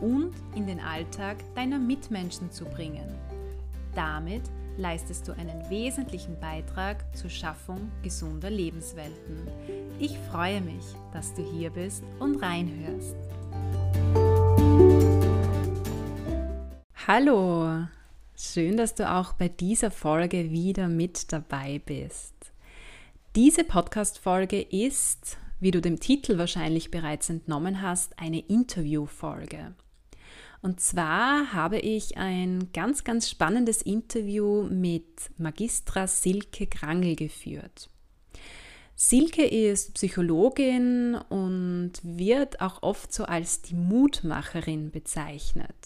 und in den Alltag deiner Mitmenschen zu bringen. Damit leistest du einen wesentlichen Beitrag zur Schaffung gesunder Lebenswelten. Ich freue mich, dass du hier bist und reinhörst. Hallo, schön, dass du auch bei dieser Folge wieder mit dabei bist. Diese Podcast-Folge ist, wie du dem Titel wahrscheinlich bereits entnommen hast, eine Interview-Folge. Und zwar habe ich ein ganz, ganz spannendes Interview mit Magistra Silke Krangel geführt. Silke ist Psychologin und wird auch oft so als die Mutmacherin bezeichnet.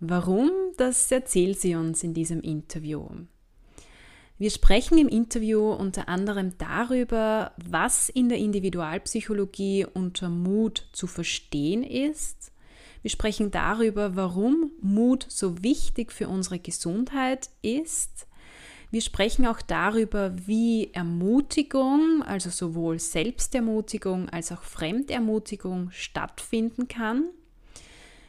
Warum, das erzählt sie uns in diesem Interview. Wir sprechen im Interview unter anderem darüber, was in der Individualpsychologie unter Mut zu verstehen ist, wir sprechen darüber, warum Mut so wichtig für unsere Gesundheit ist. Wir sprechen auch darüber, wie Ermutigung, also sowohl Selbstermutigung als auch Fremdermutigung stattfinden kann.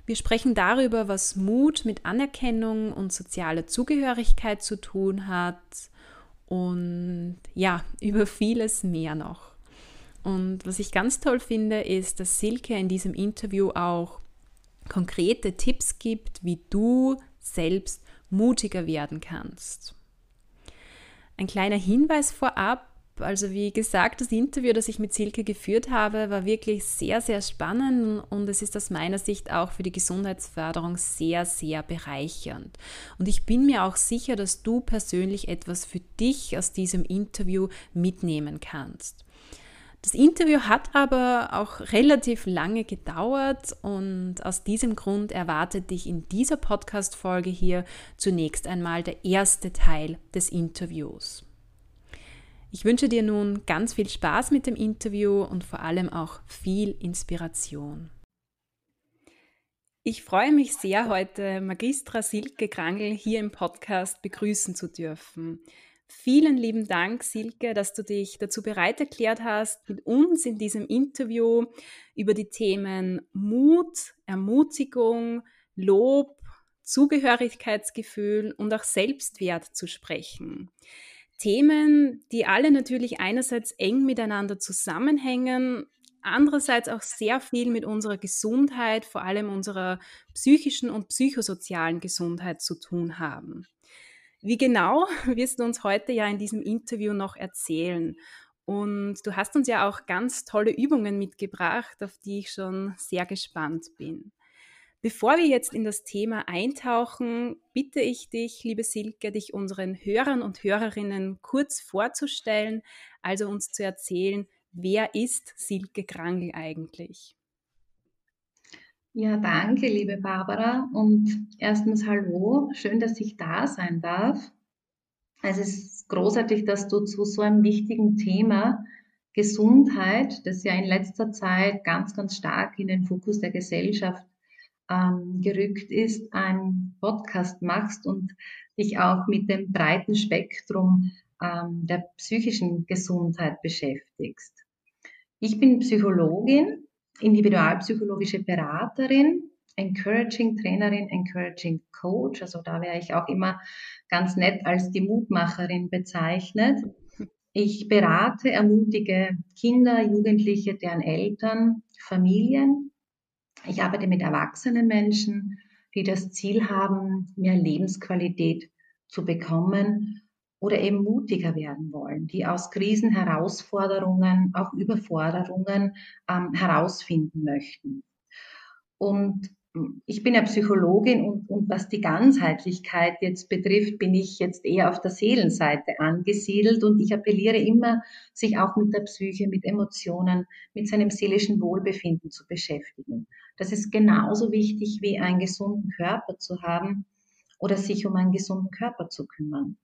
Wir sprechen darüber, was Mut mit Anerkennung und sozialer Zugehörigkeit zu tun hat und ja, über vieles mehr noch. Und was ich ganz toll finde, ist, dass Silke in diesem Interview auch konkrete Tipps gibt, wie du selbst mutiger werden kannst. Ein kleiner Hinweis vorab, also wie gesagt, das Interview, das ich mit Silke geführt habe, war wirklich sehr, sehr spannend und es ist aus meiner Sicht auch für die Gesundheitsförderung sehr, sehr bereichernd. Und ich bin mir auch sicher, dass du persönlich etwas für dich aus diesem Interview mitnehmen kannst. Das Interview hat aber auch relativ lange gedauert und aus diesem Grund erwartet dich in dieser Podcast-Folge hier zunächst einmal der erste Teil des Interviews. Ich wünsche dir nun ganz viel Spaß mit dem Interview und vor allem auch viel Inspiration. Ich freue mich sehr, heute Magistra Silke Krangel hier im Podcast begrüßen zu dürfen. Vielen lieben Dank, Silke, dass du dich dazu bereit erklärt hast, mit uns in diesem Interview über die Themen Mut, Ermutigung, Lob, Zugehörigkeitsgefühl und auch Selbstwert zu sprechen. Themen, die alle natürlich einerseits eng miteinander zusammenhängen, andererseits auch sehr viel mit unserer Gesundheit, vor allem unserer psychischen und psychosozialen Gesundheit zu tun haben. Wie genau wirst du uns heute ja in diesem Interview noch erzählen. Und du hast uns ja auch ganz tolle Übungen mitgebracht, auf die ich schon sehr gespannt bin. Bevor wir jetzt in das Thema eintauchen, bitte ich dich, liebe Silke, dich unseren Hörern und Hörerinnen kurz vorzustellen, also uns zu erzählen, wer ist Silke Krangel eigentlich? Ja, danke, liebe Barbara. Und erstens hallo, schön, dass ich da sein darf. Es ist großartig, dass du zu so einem wichtigen Thema Gesundheit, das ja in letzter Zeit ganz, ganz stark in den Fokus der Gesellschaft ähm, gerückt ist, einen Podcast machst und dich auch mit dem breiten Spektrum ähm, der psychischen Gesundheit beschäftigst. Ich bin Psychologin individualpsychologische Beraterin, Encouraging Trainerin, Encouraging Coach. Also da wäre ich auch immer ganz nett als die Mutmacherin bezeichnet. Ich berate, ermutige Kinder, Jugendliche, deren Eltern, Familien. Ich arbeite mit erwachsenen Menschen, die das Ziel haben, mehr Lebensqualität zu bekommen oder eben mutiger werden wollen, die aus Krisen Herausforderungen, auch Überforderungen ähm, herausfinden möchten. Und ich bin ja Psychologin und, und was die Ganzheitlichkeit jetzt betrifft, bin ich jetzt eher auf der Seelenseite angesiedelt und ich appelliere immer, sich auch mit der Psyche, mit Emotionen, mit seinem seelischen Wohlbefinden zu beschäftigen. Das ist genauso wichtig wie einen gesunden Körper zu haben oder sich um einen gesunden Körper zu kümmern.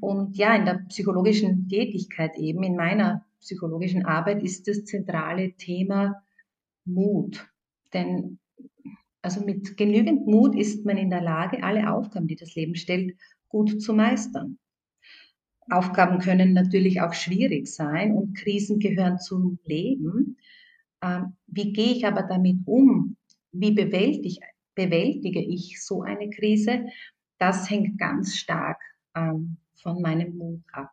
Und ja, in der psychologischen Tätigkeit eben, in meiner psychologischen Arbeit ist das zentrale Thema Mut. Denn also mit genügend Mut ist man in der Lage, alle Aufgaben, die das Leben stellt, gut zu meistern. Aufgaben können natürlich auch schwierig sein und Krisen gehören zum Leben. Ähm, wie gehe ich aber damit um? Wie bewältige, bewältige ich so eine Krise? Das hängt ganz stark ähm, von meinem Mut ab.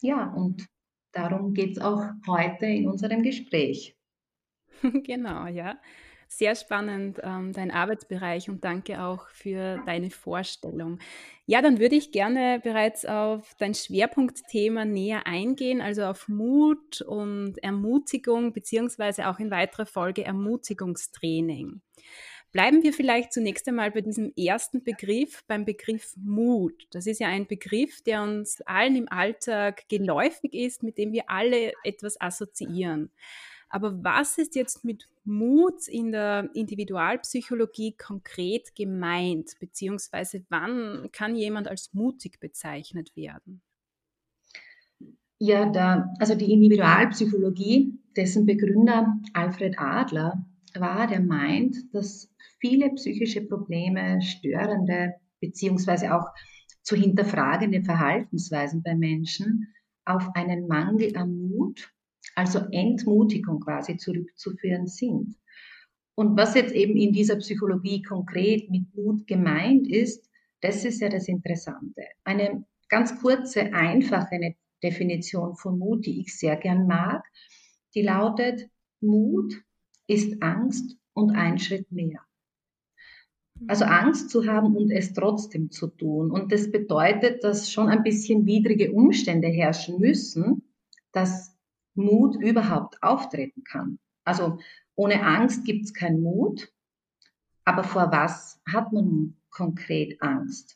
Ja, und darum geht es auch heute in unserem Gespräch. Genau, ja. Sehr spannend, ähm, dein Arbeitsbereich und danke auch für deine Vorstellung. Ja, dann würde ich gerne bereits auf dein Schwerpunktthema näher eingehen, also auf Mut und Ermutigung, beziehungsweise auch in weiterer Folge Ermutigungstraining. Bleiben wir vielleicht zunächst einmal bei diesem ersten Begriff, beim Begriff Mut. Das ist ja ein Begriff, der uns allen im Alltag geläufig ist, mit dem wir alle etwas assoziieren. Aber was ist jetzt mit Mut in der Individualpsychologie konkret gemeint? Beziehungsweise wann kann jemand als mutig bezeichnet werden? Ja, da, also die Individualpsychologie, dessen Begründer Alfred Adler war, der meint, dass viele psychische Probleme, störende beziehungsweise auch zu hinterfragende Verhaltensweisen bei Menschen auf einen Mangel an Mut also Entmutigung quasi zurückzuführen sind. Und was jetzt eben in dieser Psychologie konkret mit Mut gemeint ist, das ist ja das Interessante. Eine ganz kurze, einfache Definition von Mut, die ich sehr gern mag, die lautet, Mut ist Angst und ein Schritt mehr. Also Angst zu haben und es trotzdem zu tun. Und das bedeutet, dass schon ein bisschen widrige Umstände herrschen müssen, dass Mut überhaupt auftreten kann. Also ohne Angst gibt es keinen Mut, aber vor was hat man nun konkret Angst?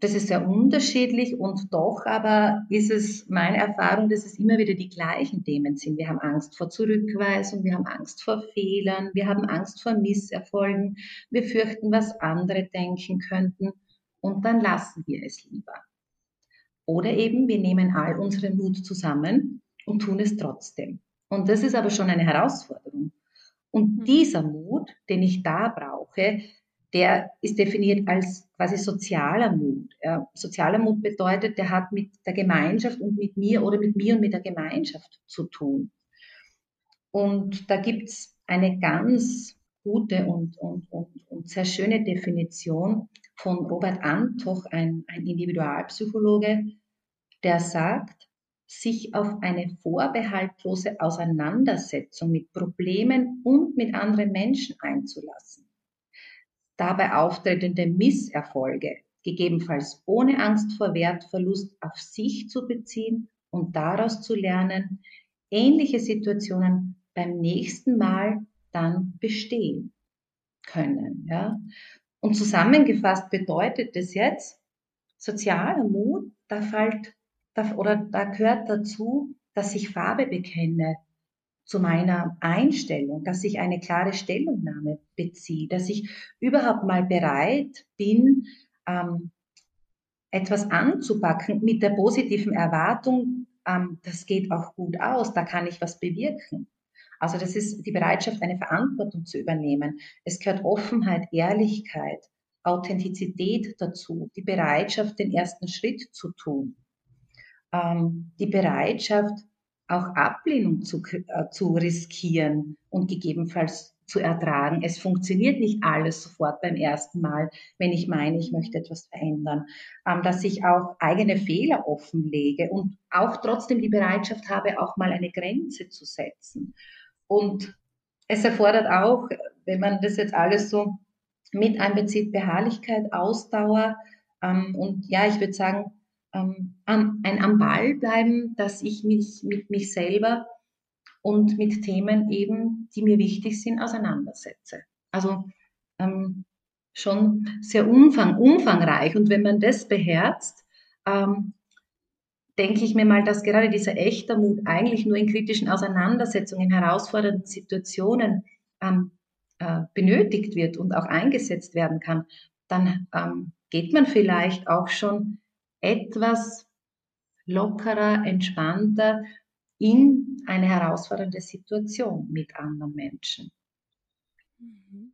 Das ist sehr unterschiedlich und doch aber ist es meine Erfahrung, dass es immer wieder die gleichen Themen sind. Wir haben Angst vor Zurückweisung, wir haben Angst vor Fehlern, wir haben Angst vor Misserfolgen, wir fürchten, was andere denken könnten und dann lassen wir es lieber. Oder eben, wir nehmen all unseren Mut zusammen und tun es trotzdem. Und das ist aber schon eine Herausforderung. Und mhm. dieser Mut, den ich da brauche, der ist definiert als quasi sozialer Mut. Ja, sozialer Mut bedeutet, der hat mit der Gemeinschaft und mit mir oder mit mir und mit der Gemeinschaft zu tun. Und da gibt es eine ganz gute und, und, und, und sehr schöne Definition von Robert Antoch, ein, ein Individualpsychologe, der sagt, sich auf eine vorbehaltlose Auseinandersetzung mit Problemen und mit anderen Menschen einzulassen. Dabei auftretende Misserfolge, gegebenenfalls ohne Angst vor Wertverlust, auf sich zu beziehen und daraus zu lernen, ähnliche Situationen beim nächsten Mal dann bestehen können. Ja? Und zusammengefasst bedeutet das jetzt, sozialer Mut, da fällt oder da gehört dazu, dass ich Farbe bekenne zu meiner Einstellung, dass ich eine klare Stellungnahme beziehe, dass ich überhaupt mal bereit bin, ähm, etwas anzupacken mit der positiven Erwartung, ähm, das geht auch gut aus, da kann ich was bewirken. Also das ist die Bereitschaft, eine Verantwortung zu übernehmen. Es gehört Offenheit, Ehrlichkeit, Authentizität dazu, die Bereitschaft, den ersten Schritt zu tun ähm, die Bereitschaft, auch Ablehnung zu, äh, zu riskieren und gegebenenfalls zu ertragen. Es funktioniert nicht alles sofort beim ersten Mal, wenn ich meine, ich möchte etwas verändern. Ähm, dass ich auch eigene Fehler offenlege und auch trotzdem die Bereitschaft habe, auch mal eine Grenze zu setzen. Und es erfordert auch, wenn man das jetzt alles so mit einbezieht, Beharrlichkeit, Ausdauer ähm, und ja, ich würde sagen, ähm, ein am Ball bleiben, dass ich mich mit mich selber und mit Themen eben, die mir wichtig sind, auseinandersetze. Also ähm, schon sehr umfang, umfangreich. Und wenn man das beherzt, ähm, denke ich mir mal, dass gerade dieser echte Mut eigentlich nur in kritischen Auseinandersetzungen, in herausfordernden Situationen ähm, äh, benötigt wird und auch eingesetzt werden kann, dann ähm, geht man vielleicht auch schon etwas lockerer, entspannter in eine herausfordernde Situation mit anderen Menschen. Mhm.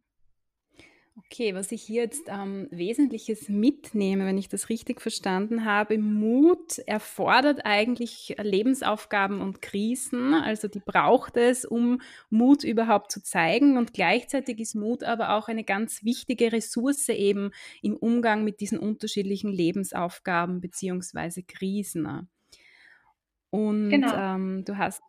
Okay, was ich hier jetzt ähm, Wesentliches mitnehme, wenn ich das richtig verstanden habe, Mut erfordert eigentlich Lebensaufgaben und Krisen, also die braucht es, um Mut überhaupt zu zeigen und gleichzeitig ist Mut aber auch eine ganz wichtige Ressource eben im Umgang mit diesen unterschiedlichen Lebensaufgaben beziehungsweise Krisen. Und genau. ähm, du hast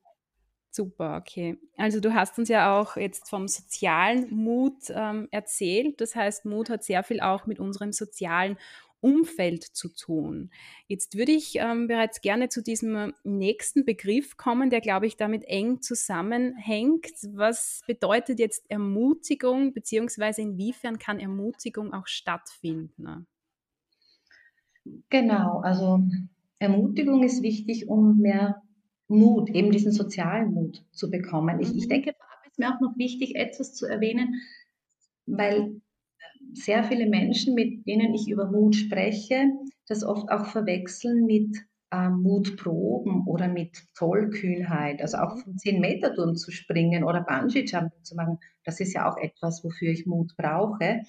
Super, okay. Also du hast uns ja auch jetzt vom sozialen Mut ähm, erzählt. Das heißt, Mut hat sehr viel auch mit unserem sozialen Umfeld zu tun. Jetzt würde ich ähm, bereits gerne zu diesem nächsten Begriff kommen, der, glaube ich, damit eng zusammenhängt. Was bedeutet jetzt Ermutigung, beziehungsweise inwiefern kann Ermutigung auch stattfinden? Genau, also Ermutigung ist wichtig, um mehr Mut, eben diesen sozialen Mut zu bekommen. Ich, ich mhm. denke, da ist mir auch noch wichtig, etwas zu erwähnen, weil sehr viele Menschen, mit denen ich über Mut spreche, das oft auch verwechseln mit äh, Mutproben oder mit Tollkühnheit. Also auch vom 10-Meter-Turm zu springen oder Bungee-Jumping zu machen, das ist ja auch etwas, wofür ich Mut brauche.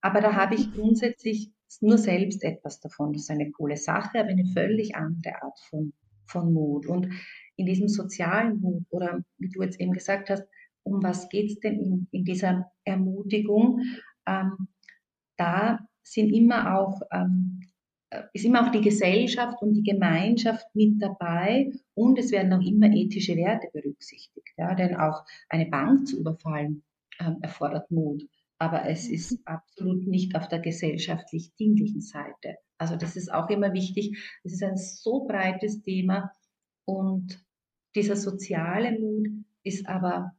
Aber da habe ich grundsätzlich nur selbst etwas davon. Das ist eine coole Sache, aber eine völlig andere Art von von Mut. Und in diesem sozialen Mut oder wie du jetzt eben gesagt hast, um was geht es denn in, in, dieser Ermutigung? Ähm, da sind immer auch, ähm, äh, ist immer auch die Gesellschaft und die Gemeinschaft mit dabei und es werden auch immer ethische Werte berücksichtigt. Ja? Denn auch eine Bank zu überfallen ähm, erfordert Mut aber es ist absolut nicht auf der gesellschaftlich dienlichen Seite. Also das ist auch immer wichtig. Es ist ein so breites Thema und dieser soziale Mut ist aber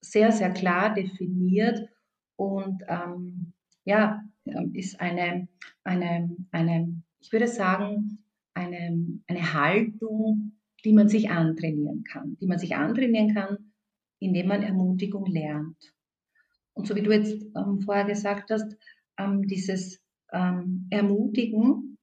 sehr, sehr klar definiert und ähm, ja, ähm, ist eine, eine, eine, ich würde sagen, eine, eine Haltung, die man sich antrainieren kann, die man sich antrainieren kann, indem man Ermutigung lernt. Und so wie du jetzt ähm, vorher gesagt hast, ähm, dieses ähm, Ermutigen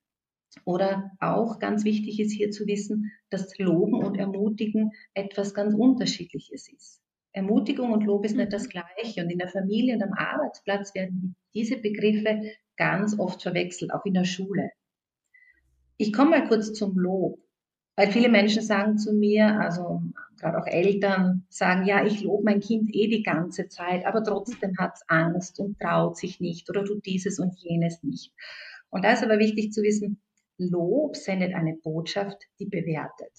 oder auch ganz wichtig ist hier zu wissen, dass Loben und Ermutigen etwas ganz Unterschiedliches ist. Ermutigung und Lob ist nicht das mhm. Gleiche. Und in der Familie und am Arbeitsplatz werden diese Begriffe ganz oft verwechselt, auch in der Schule. Ich komme mal kurz zum Lob. Weil viele Menschen sagen zu mir, also gerade auch Eltern sagen, ja, ich lobe mein Kind eh die ganze Zeit, aber trotzdem hat es Angst und traut sich nicht oder tut dieses und jenes nicht. Und da ist aber wichtig zu wissen, Lob sendet eine Botschaft, die bewertet.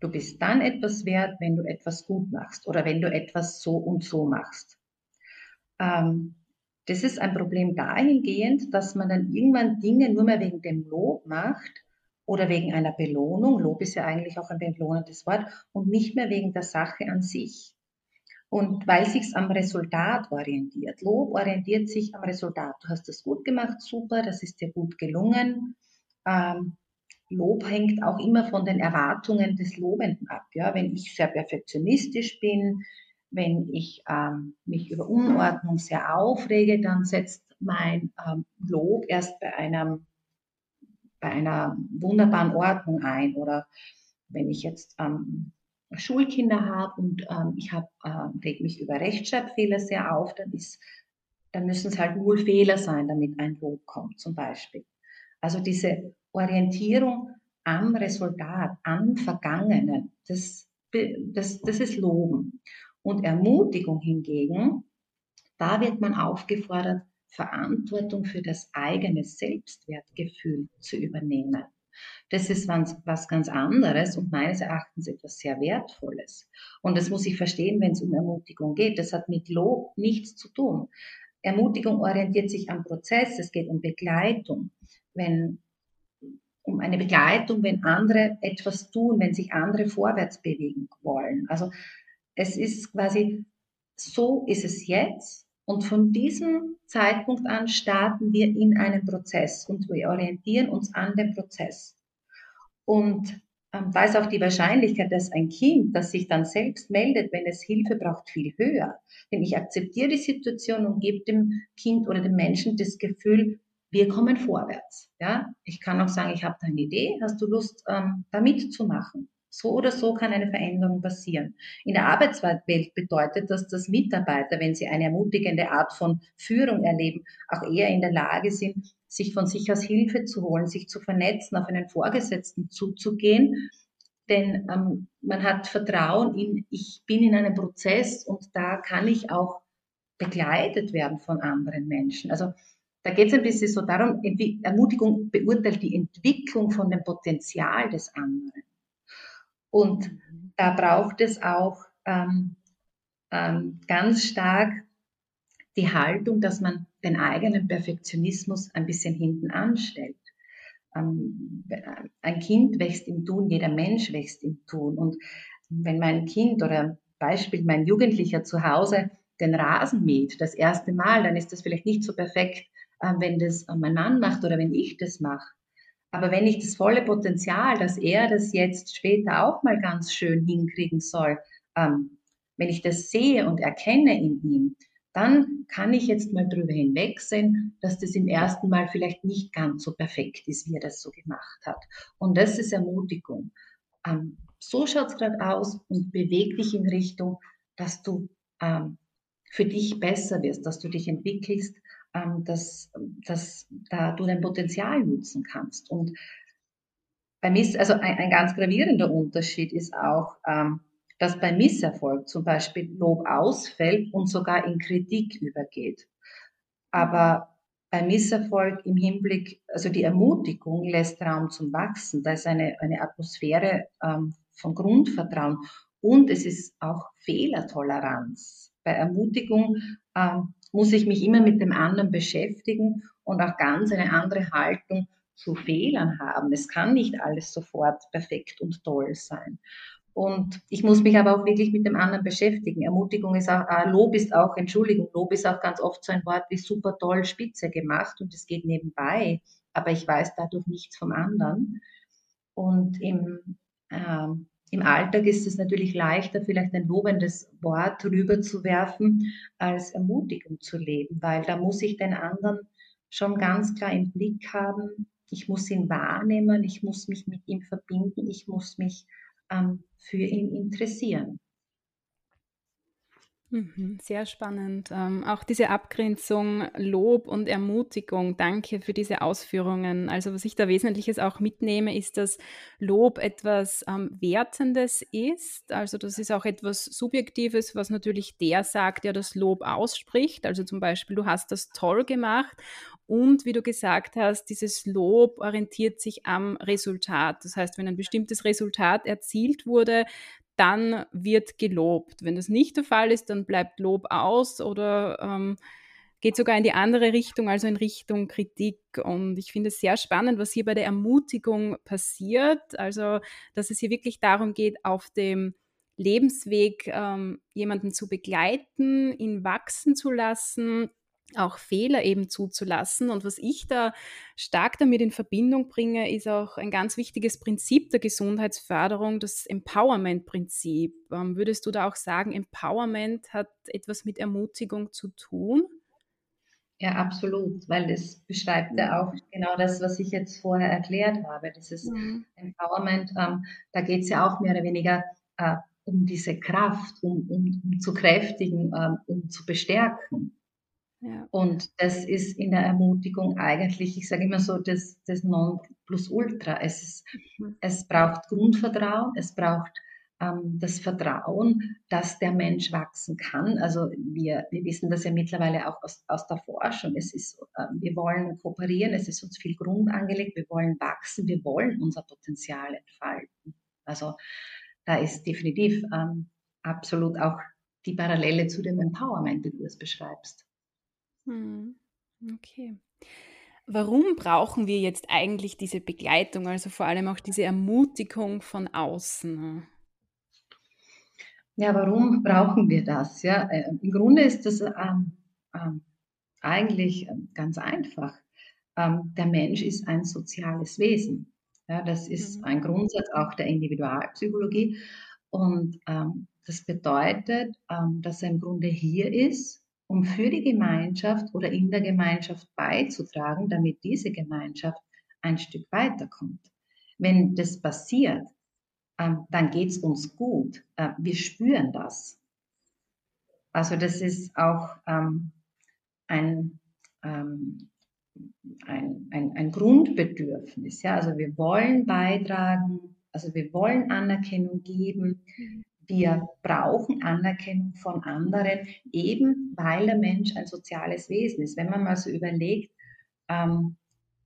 Du bist dann etwas wert, wenn du etwas gut machst oder wenn du etwas so und so machst. Ähm, das ist ein Problem dahingehend, dass man dann irgendwann Dinge nur mehr wegen dem Lob macht, oder wegen einer Belohnung. Lob ist ja eigentlich auch ein belohnendes Wort und nicht mehr wegen der Sache an sich. Und weil sich's am Resultat orientiert. Lob orientiert sich am Resultat. Du hast das gut gemacht, super, das ist dir gut gelungen. Ähm, Lob hängt auch immer von den Erwartungen des Lobenden ab. Ja, wenn ich sehr perfektionistisch bin, wenn ich ähm, mich über Unordnung sehr aufrege, dann setzt mein ähm, Lob erst bei einem bei einer wunderbaren Ordnung ein. Oder wenn ich jetzt ähm, Schulkinder habe und ähm, ich habe, äh, reg mich über Rechtschreibfehler sehr auf, dann ist, dann müssen es halt null Fehler sein, damit ein Lob kommt, zum Beispiel. Also diese Orientierung am Resultat, am Vergangenen, das, das, das ist Loben. Und Ermutigung hingegen, da wird man aufgefordert, Verantwortung für das eigene Selbstwertgefühl zu übernehmen. Das ist was, ganz anderes und meines Erachtens etwas sehr Wertvolles. Und das muss ich verstehen, wenn es um Ermutigung geht. Das hat mit Lob nichts zu tun. Ermutigung orientiert sich am Prozess, es geht um Begleitung. Wenn um eine Begleitung, wenn andere etwas tun, wenn sich andere vorwärts bewegen wollen. Also es ist quasi, so ist es jetzt und von diesem Zeitpunkt an starten wir in einen Prozess und wir orientieren uns an dem Prozess. Und ähm, da ist auch die Wahrscheinlichkeit, dass ein Kind, das sich dann selbst meldet, wenn es Hilfe braucht, viel höher. Denn ich akzeptiere die Situation und gebe dem Kind oder dem Menschen das Gefühl, wir kommen vorwärts. Ja? Ich kann auch sagen, ich habe da eine Idee, hast du Lust, ähm, da mitzumachen? So oder so kann eine Veränderung passieren. In der Arbeitswelt bedeutet das, dass Mitarbeiter, wenn sie eine ermutigende Art von Führung erleben, auch eher in der Lage sind, sich von sich aus Hilfe zu holen, sich zu vernetzen, auf einen Vorgesetzten zuzugehen. Denn ähm, man hat Vertrauen in, ich bin in einem Prozess und da kann ich auch begleitet werden von anderen Menschen. Also da geht es ein bisschen so darum, Ermutigung beurteilt die Entwicklung von dem Potenzial des anderen. Und mhm. da braucht es auch ähm, ähm, ganz stark die Haltung, dass man den eigenen Perfektionismus ein bisschen hinten anstellt. Ähm, ein Kind wächst im Tun, jeder Mensch wächst im Tun. Und wenn mein Kind oder Beispiel mein Jugendlicher zu Hause den Rasen mäht, das erste Mal, dann ist das vielleicht nicht so perfekt, äh, wenn das mein Mann macht oder wenn ich das mache. Aber wenn ich das volle Potenzial, dass er das jetzt später auch mal ganz schön hinkriegen soll, ähm, wenn ich das sehe und erkenne in ihm, dann kann ich jetzt mal drüber hinwegsehen, dass das im ersten Mal vielleicht nicht ganz so perfekt ist, wie er das so gemacht hat. Und das ist Ermutigung. Ähm, so schaut es gerade aus und beweg dich in Richtung, dass du ähm, für dich besser wirst, dass du dich entwickelst, ähm, dass, dass da du dein Potenzial nutzen kannst. Und bei Miss, also ein, ein ganz gravierender Unterschied ist auch, ähm, dass bei Misserfolg zum Beispiel Lob ausfällt und sogar in Kritik übergeht. Aber bei Misserfolg im Hinblick, also die Ermutigung lässt Raum zum Wachsen. Da ist eine, eine Atmosphäre ähm, von Grundvertrauen und es ist auch Fehlertoleranz. Bei Ermutigung ähm, muss ich mich immer mit dem anderen beschäftigen und auch ganz eine andere Haltung zu Fehlern haben. Es kann nicht alles sofort perfekt und toll sein. Und ich muss mich aber auch wirklich mit dem anderen beschäftigen. Ermutigung ist auch, äh, Lob ist auch, Entschuldigung, Lob ist auch ganz oft so ein Wort wie super toll, spitze gemacht und es geht nebenbei, aber ich weiß dadurch nichts vom anderen. Und im, äh, im Alltag ist es natürlich leichter, vielleicht ein lobendes Wort rüberzuwerfen, als Ermutigung zu leben, weil da muss ich den anderen schon ganz klar im Blick haben. Ich muss ihn wahrnehmen, ich muss mich mit ihm verbinden, ich muss mich ähm, für ihn interessieren. Mhm, sehr spannend. Ähm, auch diese Abgrenzung, Lob und Ermutigung. Danke für diese Ausführungen. Also was ich da Wesentliches auch mitnehme, ist, dass Lob etwas ähm, Wertendes ist. Also das ist auch etwas Subjektives, was natürlich der sagt, der das Lob ausspricht. Also zum Beispiel, du hast das toll gemacht. Und wie du gesagt hast, dieses Lob orientiert sich am Resultat. Das heißt, wenn ein bestimmtes Resultat erzielt wurde, dann wird gelobt. Wenn das nicht der Fall ist, dann bleibt Lob aus oder ähm, geht sogar in die andere Richtung, also in Richtung Kritik. Und ich finde es sehr spannend, was hier bei der Ermutigung passiert. Also, dass es hier wirklich darum geht, auf dem Lebensweg ähm, jemanden zu begleiten, ihn wachsen zu lassen, auch Fehler eben zuzulassen. Und was ich da stark damit in Verbindung bringe, ist auch ein ganz wichtiges Prinzip der Gesundheitsförderung, das Empowerment-Prinzip. Ähm, würdest du da auch sagen, Empowerment hat etwas mit Ermutigung zu tun? Ja, absolut, weil das beschreibt ja auch genau das, was ich jetzt vorher erklärt habe. Dieses mhm. Empowerment, ähm, da geht es ja auch mehr oder weniger äh, um diese Kraft, um, um, um zu kräftigen, ähm, um zu bestärken. Und das ist in der Ermutigung eigentlich, ich sage immer so, das, das Nonplusultra. Es, ist, mhm. es braucht Grundvertrauen, es braucht ähm, das Vertrauen, dass der Mensch wachsen kann. Also wir, wir wissen das ja mittlerweile auch aus, aus der Forschung. Es ist, äh, wir wollen kooperieren, es ist uns viel Grund angelegt, wir wollen wachsen, wir wollen unser Potenzial entfalten. Also da ist definitiv ähm, absolut auch die Parallele zu dem Empowerment, wie du es beschreibst. Hm, okay. warum brauchen wir jetzt eigentlich diese Begleitung, also vor allem auch diese Ermutigung von außen? Ja, warum brauchen wir das? Ja, äh, im Grunde ist das ähm, ähm, eigentlich ähm, ganz einfach. Ähm, der Mensch ist ein soziales Wesen. Ja, das ist mhm. ein Grundsatz auch der Individualpsychologie. Und ähm, das bedeutet, ähm, dass er im Grunde hier ist, um für die Gemeinschaft oder in der Gemeinschaft beizutragen, damit diese Gemeinschaft ein Stück weiterkommt. Wenn das passiert, ähm, dann geht es uns gut. Äh, wir spüren das. Also das ist auch ähm, ein, ähm, ein, ein, ein, Grundbedürfnis. Also wir wollen beitragen, also wir wollen Anerkennung geben. Wir brauchen Anerkennung von anderen, eben weil der Mensch ein soziales Wesen ist. Wenn man mal so überlegt, ähm,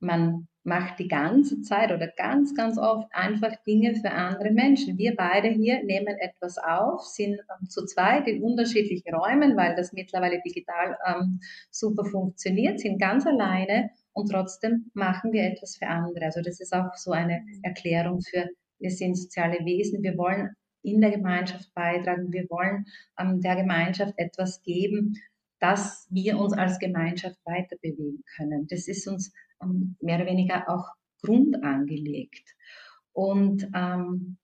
man macht die ganze Zeit oder ganz, ganz oft einfach Dinge für andere Menschen. Wir beide hier nehmen etwas auf, sind ähm, zu zweit in unterschiedlichen Räumen, weil das mittlerweile digital ähm, super funktioniert, sind ganz alleine und trotzdem machen wir etwas für andere. Also das ist auch so eine Erklärung für, wir sind soziale Wesen, wir wollen in der Gemeinschaft beitragen, wir wollen ähm, der Gemeinschaft etwas geben, dass wir uns als Gemeinschaft weiter bewegen können. Das ist uns ähm, mehr oder weniger auch grundangelegt. Und ähm,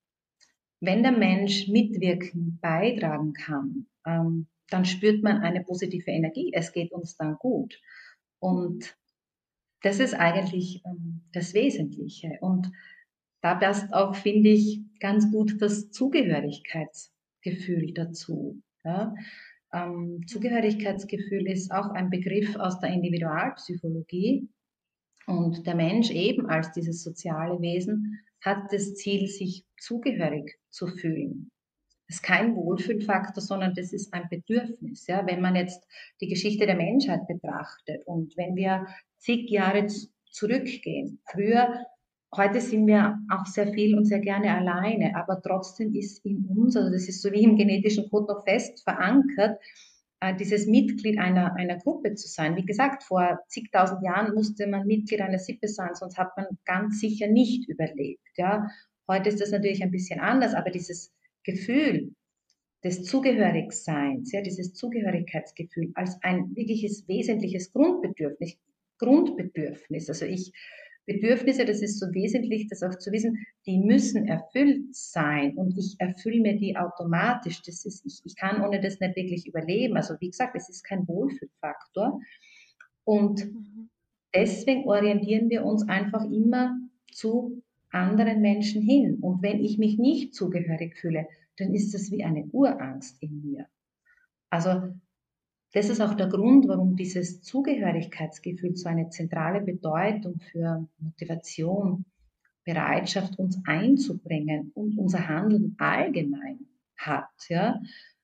wenn der Mensch mitwirken, beitragen kann, ähm, dann spürt man eine positive Energie. Es geht uns dann gut. Und das ist eigentlich ähm, das Wesentliche. Und da passt auch, finde ich, ganz gut das Zugehörigkeitsgefühl dazu. Ja? Ähm, Zugehörigkeitsgefühl ist auch ein Begriff aus der Individualpsychologie. Und der Mensch eben als dieses soziale Wesen hat das Ziel, sich zugehörig zu fühlen. Das ist kein Wohlfühlfaktor, sondern das ist ein Bedürfnis. Ja? Wenn man jetzt die Geschichte der Menschheit betrachtet und wenn wir zig Jahre zurückgehen, früher, heute sind wir auch sehr viel und sehr gerne alleine, aber trotzdem ist in uns, also das ist so wie im genetischen Code noch fest verankert, äh, dieses Mitglied einer, einer Gruppe zu sein. Wie gesagt, vor zigtausend Jahren musste man Mitglied einer Sippe sein, sonst hat man ganz sicher nicht überlebt. Ja. Heute ist das natürlich ein bisschen anders, aber dieses Gefühl des Zugehörigseins, ja, dieses Zugehörigkeitsgefühl als ein wirkliches wesentliches Grundbedürfnis, Grundbedürfnis. Also ich Bedürfnisse, das ist so wesentlich, das auch zu wissen, die müssen erfüllt sein und ich erfülle mir die automatisch. Das ist, ich, ich kann ohne das nicht wirklich überleben. Also wie gesagt, es ist kein Wohlfühlfaktor. Und mhm. deswegen orientieren wir uns einfach immer zu anderen Menschen hin. Und wenn ich mich nicht zugehörig fühle, dann ist das wie eine Urangst in mir. Also das ist auch der Grund, warum dieses Zugehörigkeitsgefühl so eine zentrale Bedeutung für Motivation, Bereitschaft, uns einzubringen und unser Handeln allgemein hat. Ja?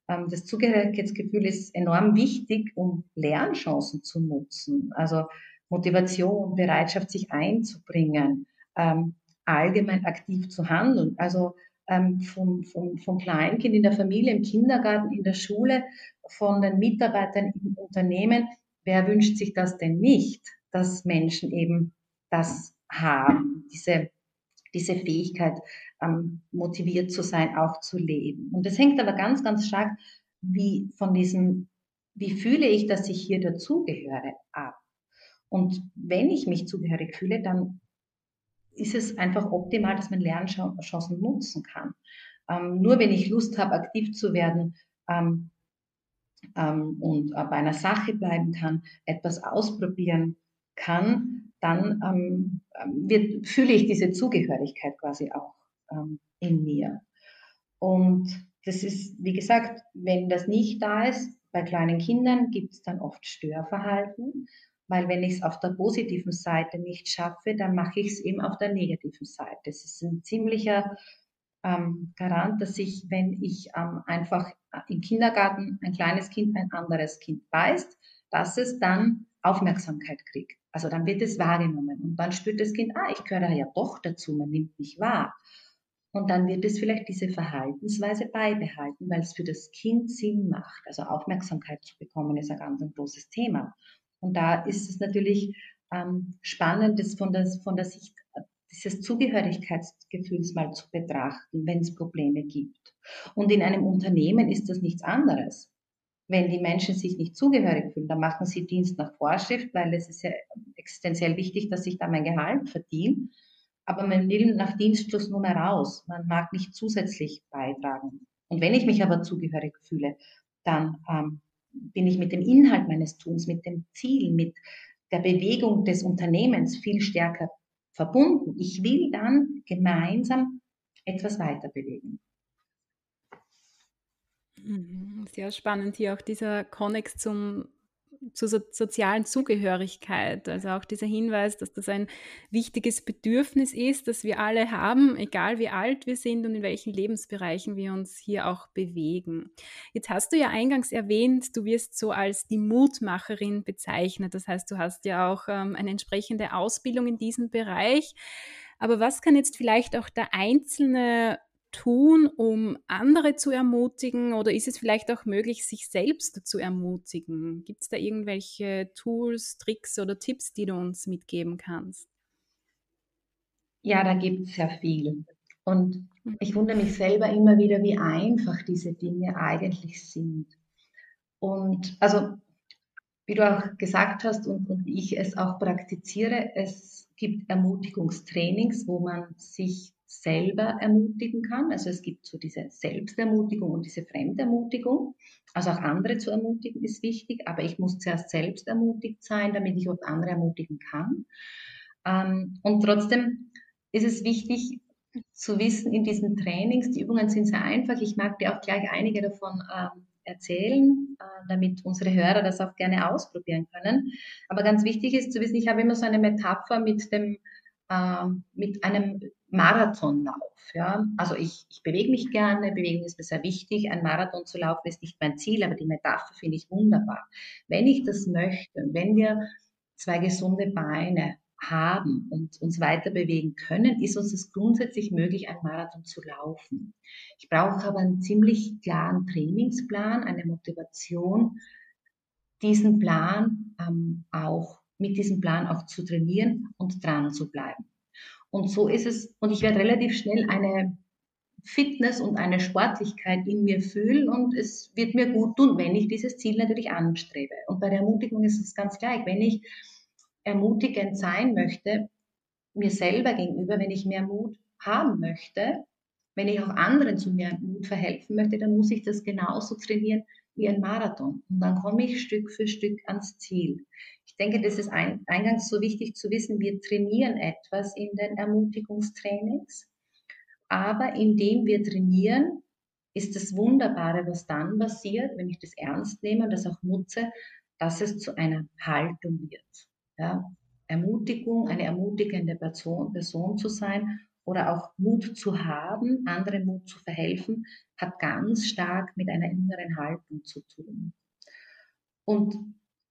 Ähm, das Zugehörigkeitsgefühl ist enorm wichtig, um Lernchancen zu nutzen. Also Motivation, Bereitschaft, sich einzubringen, ähm, allgemein aktiv zu handeln. Also ähm, vom, vom, vom Kleinkind in der Familie, im Kindergarten, in der Schule, von den Mitarbeitern im Unternehmen. Wer wünscht sich das denn nicht, dass Menschen eben das haben, diese, diese Fähigkeit, ähm, motiviert zu sein, auch zu leben. Und das hängt aber ganz, ganz stark wie von diesem, wie fühle ich, dass ich hier dazugehöre, ab. Und wenn ich mich zugehörig fühle, dann ist es einfach optimal, dass man Lernchancen nutzen kann. Ähm, nur wenn ich Lust habe, aktiv zu werden ähm, ähm, und äh, bei einer Sache bleiben kann, etwas ausprobieren kann, dann ähm, ähm, wird, fühle ich diese Zugehörigkeit quasi auch ähm, in mir. Und das ist, wie gesagt, wenn das nicht da ist, bei kleinen Kindern gibt es dann oft Störverhalten weil wenn ich es auf der positiven Seite nicht schaffe, dann mache ich es eben auf der negativen Seite. Das ist ein ziemlicher ähm, Garant, dass ich, wenn ich ähm, einfach im Kindergarten ein kleines Kind ein anderes Kind beißt, dass es dann Aufmerksamkeit kriegt. Also dann wird es wahrgenommen und dann spürt das Kind, ah, ich gehöre ja doch dazu, man nimmt mich wahr. Und dann wird es vielleicht diese Verhaltensweise beibehalten, weil es für das Kind Sinn macht. Also Aufmerksamkeit zu bekommen ist ein ganz ein großes Thema. Und da ist es natürlich ähm, spannend, das von der, von der Sicht dieses Zugehörigkeitsgefühls mal zu betrachten, wenn es Probleme gibt. Und in einem Unternehmen ist das nichts anderes. Wenn die Menschen sich nicht zugehörig fühlen, dann machen sie Dienst nach Vorschrift, weil es ist ja existenziell wichtig, dass ich da mein Gehalt verdiene. Aber man will nach Dienstschluss nur mehr raus. Man mag nicht zusätzlich beitragen. Und wenn ich mich aber zugehörig fühle, dann ähm, bin ich mit dem Inhalt meines Tuns, mit dem Ziel, mit der Bewegung des Unternehmens viel stärker verbunden. Ich will dann gemeinsam etwas weiter bewegen. Mhm, sehr spannend hier auch dieser Konnex zum zur so sozialen Zugehörigkeit. Also auch dieser Hinweis, dass das ein wichtiges Bedürfnis ist, das wir alle haben, egal wie alt wir sind und in welchen Lebensbereichen wir uns hier auch bewegen. Jetzt hast du ja eingangs erwähnt, du wirst so als die Mutmacherin bezeichnet. Das heißt, du hast ja auch ähm, eine entsprechende Ausbildung in diesem Bereich. Aber was kann jetzt vielleicht auch der Einzelne tun, um andere zu ermutigen? Oder ist es vielleicht auch möglich, sich selbst zu ermutigen? Gibt es da irgendwelche Tools, Tricks oder Tipps, die du uns mitgeben kannst? Ja, da gibt es sehr viel. Und hm. ich wundere mich selber immer wieder, wie einfach diese Dinge eigentlich sind. Und also, wie du auch gesagt hast und, und ich es auch praktiziere, es gibt Ermutigungstrainings, wo man sich selber ermutigen kann. Also es gibt so diese Selbstermutigung und diese Fremdermutigung. Also auch andere zu ermutigen ist wichtig, aber ich muss zuerst selbst ermutigt sein, damit ich auch andere ermutigen kann. Ähm, und trotzdem ist es wichtig zu wissen in diesen Trainings, die Übungen sind sehr einfach. Ich mag dir auch gleich einige davon ähm, erzählen, äh, damit unsere Hörer das auch gerne ausprobieren können. Aber ganz wichtig ist zu wissen, ich habe immer so eine Metapher mit dem ähm, mit einem Marathonlauf. Ja? Also ich, ich bewege mich gerne, Bewegung ist mir sehr wichtig. Ein Marathon zu laufen ist nicht mein Ziel, aber die Metapher finde ich wunderbar. Wenn ich das möchte und wenn wir zwei gesunde Beine haben und uns weiter bewegen können, ist uns es grundsätzlich möglich, einen Marathon zu laufen. Ich brauche aber einen ziemlich klaren Trainingsplan, eine Motivation, diesen Plan ähm, auch mit diesem Plan auch zu trainieren und dran zu bleiben. Und so ist es, und ich werde relativ schnell eine Fitness und eine Sportlichkeit in mir fühlen und es wird mir gut tun, wenn ich dieses Ziel natürlich anstrebe. Und bei der Ermutigung ist es ganz gleich. Wenn ich ermutigend sein möchte, mir selber gegenüber, wenn ich mehr Mut haben möchte, wenn ich auch anderen zu mehr Mut verhelfen möchte, dann muss ich das genauso trainieren wie ein Marathon. Und dann komme ich Stück für Stück ans Ziel. Ich denke, das ist ein, eingangs so wichtig zu wissen, wir trainieren etwas in den Ermutigungstrainings, aber indem wir trainieren, ist das Wunderbare, was dann passiert, wenn ich das ernst nehme und das auch nutze, dass es zu einer Haltung wird. Ja? Ermutigung, eine ermutigende Person, Person zu sein oder auch Mut zu haben, anderen Mut zu verhelfen, hat ganz stark mit einer inneren Haltung zu tun. Und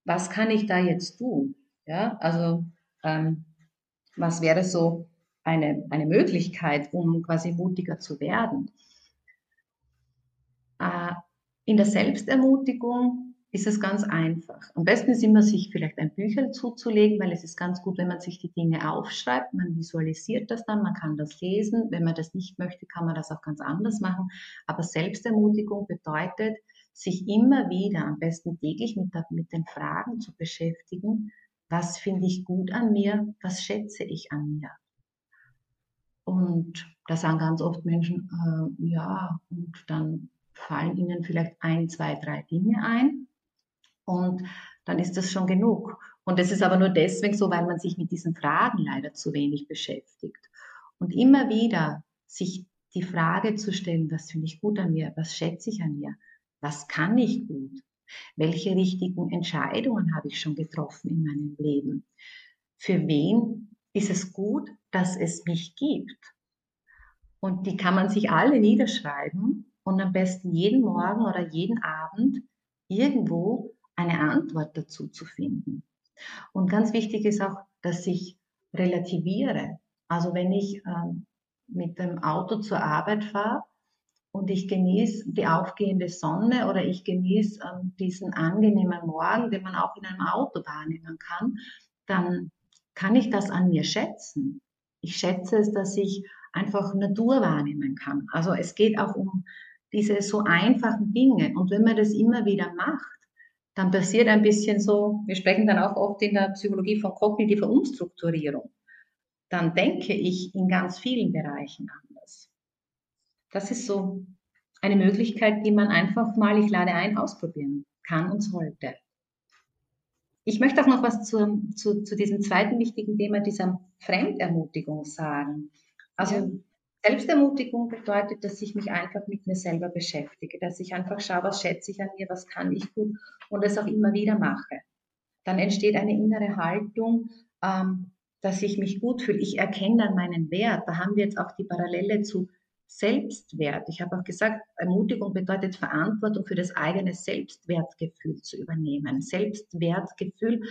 was kann ich da jetzt tun? Ja, also ähm, was wäre so eine, eine Möglichkeit, um quasi mutiger zu werden? Äh, in der Selbstermutigung ist es ganz einfach. Am besten ist immer, sich vielleicht ein Büchel zuzulegen, weil es ist ganz gut, wenn man sich die Dinge aufschreibt. Man visualisiert das dann, man kann das lesen. Wenn man das nicht möchte, kann man das auch ganz anders machen. Aber Selbstermutigung bedeutet, sich immer wieder, am besten täglich mit, mit den Fragen zu beschäftigen, was finde ich gut an mir, was schätze ich an mir. Und da sagen ganz oft Menschen, äh, ja, und dann fallen ihnen vielleicht ein, zwei, drei Dinge ein und dann ist das schon genug. Und das ist aber nur deswegen so, weil man sich mit diesen Fragen leider zu wenig beschäftigt. Und immer wieder sich die Frage zu stellen, was finde ich gut an mir, was schätze ich an mir, was kann ich gut, welche richtigen Entscheidungen habe ich schon getroffen in meinem Leben, für wen ist es gut, dass es mich gibt. Und die kann man sich alle niederschreiben und am besten jeden Morgen oder jeden Abend irgendwo eine Antwort dazu zu finden. Und ganz wichtig ist auch, dass ich relativiere. Also wenn ich ähm, mit dem Auto zur Arbeit fahre und ich genieße die aufgehende Sonne oder ich genieße ähm, diesen angenehmen Morgen, den man auch in einem Auto wahrnehmen kann, dann kann ich das an mir schätzen? Ich schätze es, dass ich einfach Natur wahrnehmen kann. Also es geht auch um diese so einfachen Dinge. Und wenn man das immer wieder macht, dann passiert ein bisschen so, wir sprechen dann auch oft in der Psychologie von kognitiver Umstrukturierung. Dann denke ich in ganz vielen Bereichen anders. Das ist so eine Möglichkeit, die man einfach mal, ich lade ein, ausprobieren kann und sollte. Ich möchte auch noch was zu, zu, zu diesem zweiten wichtigen Thema, dieser Fremdermutigung sagen. Also ja. Selbstermutigung bedeutet, dass ich mich einfach mit mir selber beschäftige, dass ich einfach schaue, was schätze ich an mir, was kann ich gut und es auch immer wieder mache. Dann entsteht eine innere Haltung, ähm, dass ich mich gut fühle. Ich erkenne dann meinen Wert. Da haben wir jetzt auch die Parallele zu Selbstwert. Ich habe auch gesagt, Ermutigung bedeutet Verantwortung für das eigene Selbstwertgefühl zu übernehmen. Selbstwertgefühl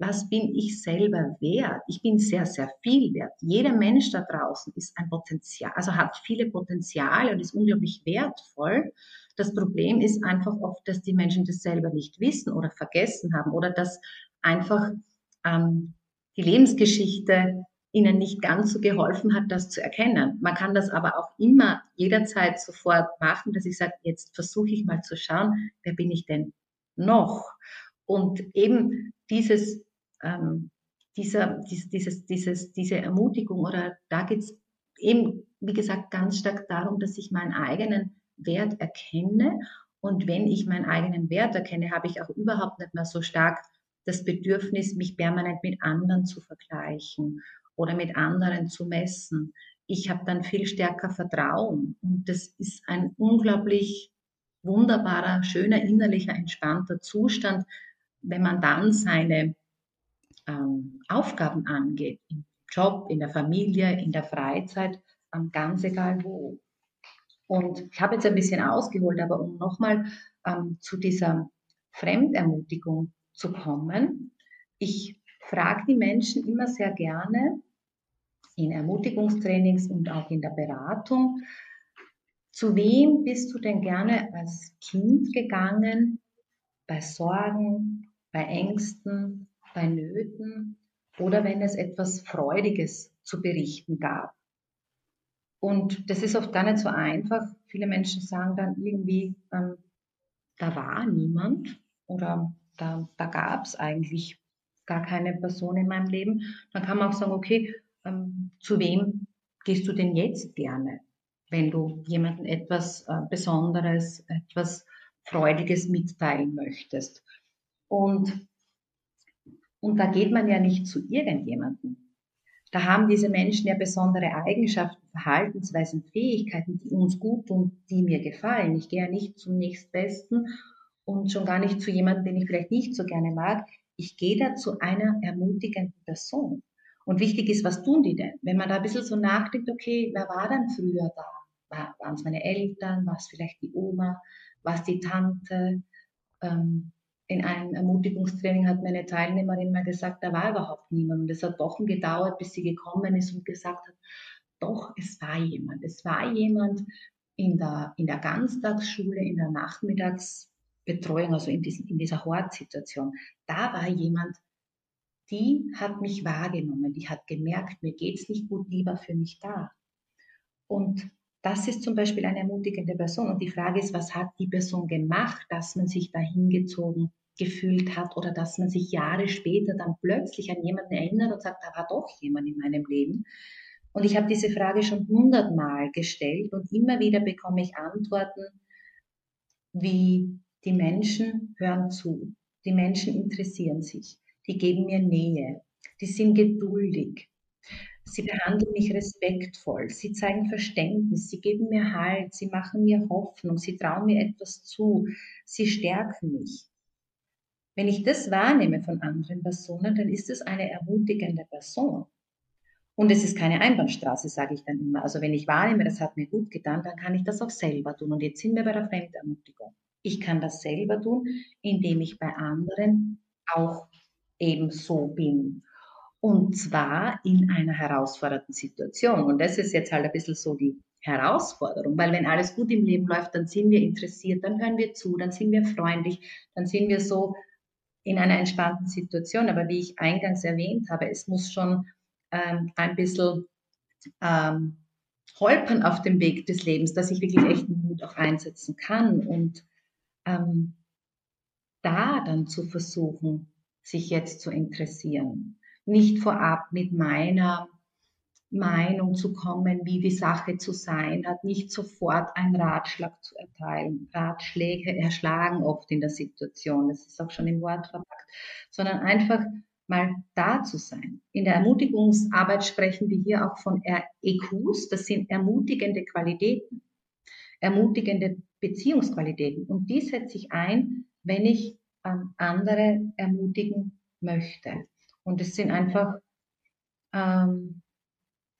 was bin ich selber wert? Ich bin sehr, sehr viel wert. Jeder Mensch da draußen ist ein Potenzial, also hat viele Potenziale und ist unglaublich wertvoll. Das Problem ist einfach oft, dass die Menschen das selber nicht wissen oder vergessen haben oder dass einfach ähm, die Lebensgeschichte ihnen nicht ganz so geholfen hat, das zu erkennen. Man kann das aber auch immer jederzeit sofort machen, dass ich sage, jetzt versuche ich mal zu schauen, wer bin ich denn noch? Und eben dieses ähm, dieser, dieses, dieses, diese Ermutigung oder da geht es eben, wie gesagt, ganz stark darum, dass ich meinen eigenen Wert erkenne. Und wenn ich meinen eigenen Wert erkenne, habe ich auch überhaupt nicht mehr so stark das Bedürfnis, mich permanent mit anderen zu vergleichen oder mit anderen zu messen. Ich habe dann viel stärker Vertrauen und das ist ein unglaublich wunderbarer, schöner, innerlicher, entspannter Zustand, wenn man dann seine ähm, Aufgaben angeht, im Job, in der Familie, in der Freizeit, ähm, ganz egal wo. Und ich habe jetzt ein bisschen ausgeholt, aber um nochmal ähm, zu dieser Fremdermutigung zu kommen, ich frage die Menschen immer sehr gerne in Ermutigungstrainings und auch in der Beratung, zu wem bist du denn gerne als Kind gegangen bei Sorgen, bei Ängsten, bei Nöten oder wenn es etwas Freudiges zu berichten gab. Und das ist oft gar nicht so einfach. Viele Menschen sagen dann irgendwie, ähm, da war niemand oder da, da gab es eigentlich gar keine Person in meinem Leben. Dann kann man auch sagen, okay, ähm, zu wem gehst du denn jetzt gerne, wenn du jemandem etwas äh, Besonderes, etwas Freudiges mitteilen möchtest? Und und da geht man ja nicht zu irgendjemandem. Da haben diese Menschen ja besondere Eigenschaften, Verhaltensweisen, Fähigkeiten, die uns gut tun, die mir gefallen. Ich gehe ja nicht zum nächstbesten und schon gar nicht zu jemandem, den ich vielleicht nicht so gerne mag. Ich gehe da zu einer ermutigenden Person. Und wichtig ist, was tun die denn? Wenn man da ein bisschen so nachdenkt, okay, wer war dann früher da? Waren es meine Eltern? War es vielleicht die Oma? War es die Tante? Ähm, in einem Ermutigungstraining hat meine Teilnehmerin mal gesagt, da war überhaupt niemand. Und es hat Wochen gedauert, bis sie gekommen ist und gesagt hat, doch, es war jemand. Es war jemand in der, in der Ganztagsschule, in der Nachmittagsbetreuung, also in, diesen, in dieser Hortsituation. Da war jemand, die hat mich wahrgenommen, die hat gemerkt, mir geht es nicht gut, die war für mich da. Und das ist zum Beispiel eine ermutigende Person. Und die Frage ist, was hat die Person gemacht, dass man sich da hingezogen gefühlt hat oder dass man sich Jahre später dann plötzlich an jemanden erinnert und sagt, da war doch jemand in meinem Leben. Und ich habe diese Frage schon hundertmal gestellt und immer wieder bekomme ich Antworten, wie die Menschen hören zu, die Menschen interessieren sich, die geben mir Nähe, die sind geduldig, sie behandeln mich respektvoll, sie zeigen Verständnis, sie geben mir Halt, sie machen mir Hoffnung, sie trauen mir etwas zu, sie stärken mich. Wenn ich das wahrnehme von anderen Personen, dann ist es eine ermutigende Person. Und es ist keine Einbahnstraße, sage ich dann immer. Also wenn ich wahrnehme, das hat mir gut getan, dann kann ich das auch selber tun. Und jetzt sind wir bei der Fremdermutigung. Ich kann das selber tun, indem ich bei anderen auch eben so bin. Und zwar in einer herausfordernden Situation. Und das ist jetzt halt ein bisschen so die Herausforderung, weil wenn alles gut im Leben läuft, dann sind wir interessiert, dann hören wir zu, dann sind wir freundlich, dann sind wir so in einer entspannten Situation. Aber wie ich eingangs erwähnt habe, es muss schon ähm, ein bisschen ähm, holpern auf dem Weg des Lebens, dass ich wirklich echten Mut auch einsetzen kann und ähm, da dann zu versuchen, sich jetzt zu interessieren. Nicht vorab mit meiner Meinung zu kommen, wie die Sache zu sein hat, nicht sofort einen Ratschlag zu erteilen. Ratschläge erschlagen oft in der Situation, das ist auch schon im Wort verpackt, sondern einfach mal da zu sein. In der Ermutigungsarbeit sprechen wir hier auch von EQs, das sind ermutigende Qualitäten, ermutigende Beziehungsqualitäten. Und die setze ich ein, wenn ich ähm, andere ermutigen möchte. Und es sind einfach ähm,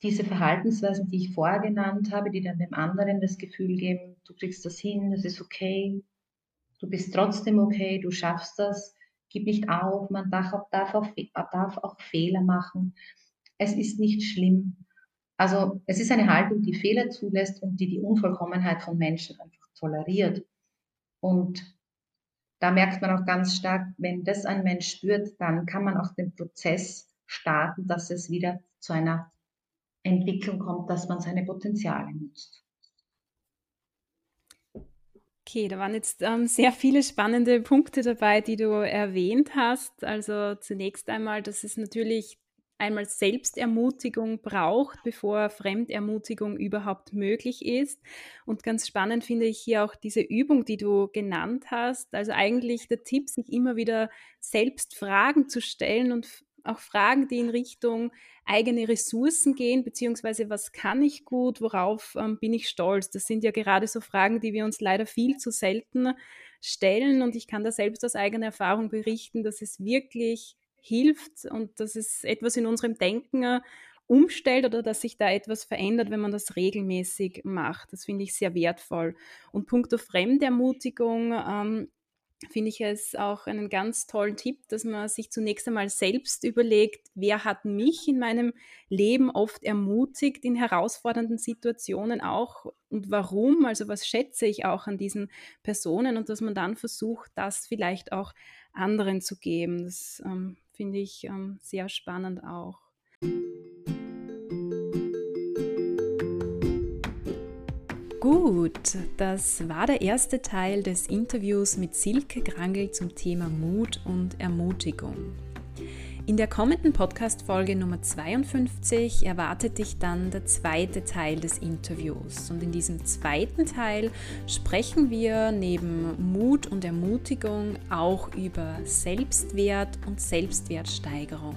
diese Verhaltensweisen, die ich vorher genannt habe, die dann dem anderen das Gefühl geben, du kriegst das hin, das ist okay, du bist trotzdem okay, du schaffst das, gib nicht auf, man darf auch, darf auch, darf auch Fehler machen. Es ist nicht schlimm. Also es ist eine Haltung, die Fehler zulässt und die die Unvollkommenheit von Menschen einfach toleriert. Und da merkt man auch ganz stark, wenn das ein Mensch spürt, dann kann man auch den Prozess starten, dass es wieder zu einer Entwicklung kommt, dass man seine Potenziale nutzt. Okay, da waren jetzt ähm, sehr viele spannende Punkte dabei, die du erwähnt hast. Also zunächst einmal, dass es natürlich einmal Selbstermutigung braucht, bevor Fremdermutigung überhaupt möglich ist. Und ganz spannend finde ich hier auch diese Übung, die du genannt hast. Also eigentlich der Tipp, sich immer wieder selbst Fragen zu stellen und auch Fragen, die in Richtung eigene Ressourcen gehen, beziehungsweise was kann ich gut, worauf ähm, bin ich stolz. Das sind ja gerade so Fragen, die wir uns leider viel zu selten stellen. Und ich kann da selbst aus eigener Erfahrung berichten, dass es wirklich hilft und dass es etwas in unserem Denken äh, umstellt oder dass sich da etwas verändert, wenn man das regelmäßig macht. Das finde ich sehr wertvoll. Und punkto Fremdermutigung ähm, finde ich es auch einen ganz tollen Tipp, dass man sich zunächst einmal selbst überlegt, wer hat mich in meinem Leben oft ermutigt in herausfordernden Situationen auch und warum, also was schätze ich auch an diesen Personen und dass man dann versucht, das vielleicht auch anderen zu geben. Das ähm, finde ich ähm, sehr spannend auch. Gut, das war der erste Teil des Interviews mit Silke Grangel zum Thema Mut und Ermutigung. In der kommenden Podcast-Folge Nummer 52 erwartet dich dann der zweite Teil des Interviews. Und in diesem zweiten Teil sprechen wir neben Mut und Ermutigung auch über Selbstwert und Selbstwertsteigerung.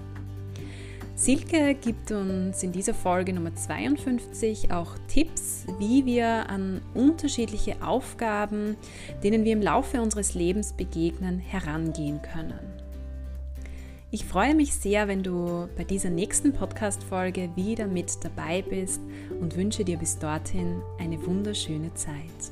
Silke gibt uns in dieser Folge Nummer 52 auch Tipps, wie wir an unterschiedliche Aufgaben, denen wir im Laufe unseres Lebens begegnen, herangehen können. Ich freue mich sehr, wenn du bei dieser nächsten Podcast-Folge wieder mit dabei bist und wünsche dir bis dorthin eine wunderschöne Zeit.